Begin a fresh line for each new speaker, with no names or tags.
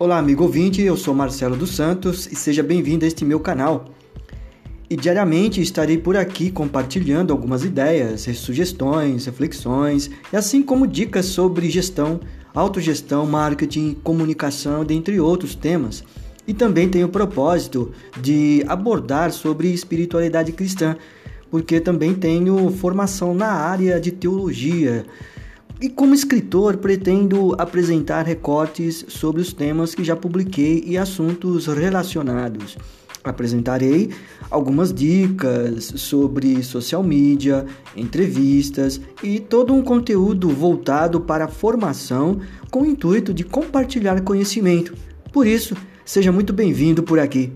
Olá, amigo ouvinte, eu sou Marcelo dos Santos e seja bem-vindo a este meu canal. E diariamente estarei por aqui compartilhando algumas ideias, sugestões, reflexões e assim como dicas sobre gestão, autogestão, marketing, comunicação, dentre outros temas. E também tenho o propósito de abordar sobre espiritualidade cristã, porque também tenho formação na área de teologia. E como escritor, pretendo apresentar recortes sobre os temas que já publiquei e assuntos relacionados. Apresentarei algumas dicas sobre social media, entrevistas e todo um conteúdo voltado para a formação com o intuito de compartilhar conhecimento. Por isso, seja muito bem-vindo por aqui.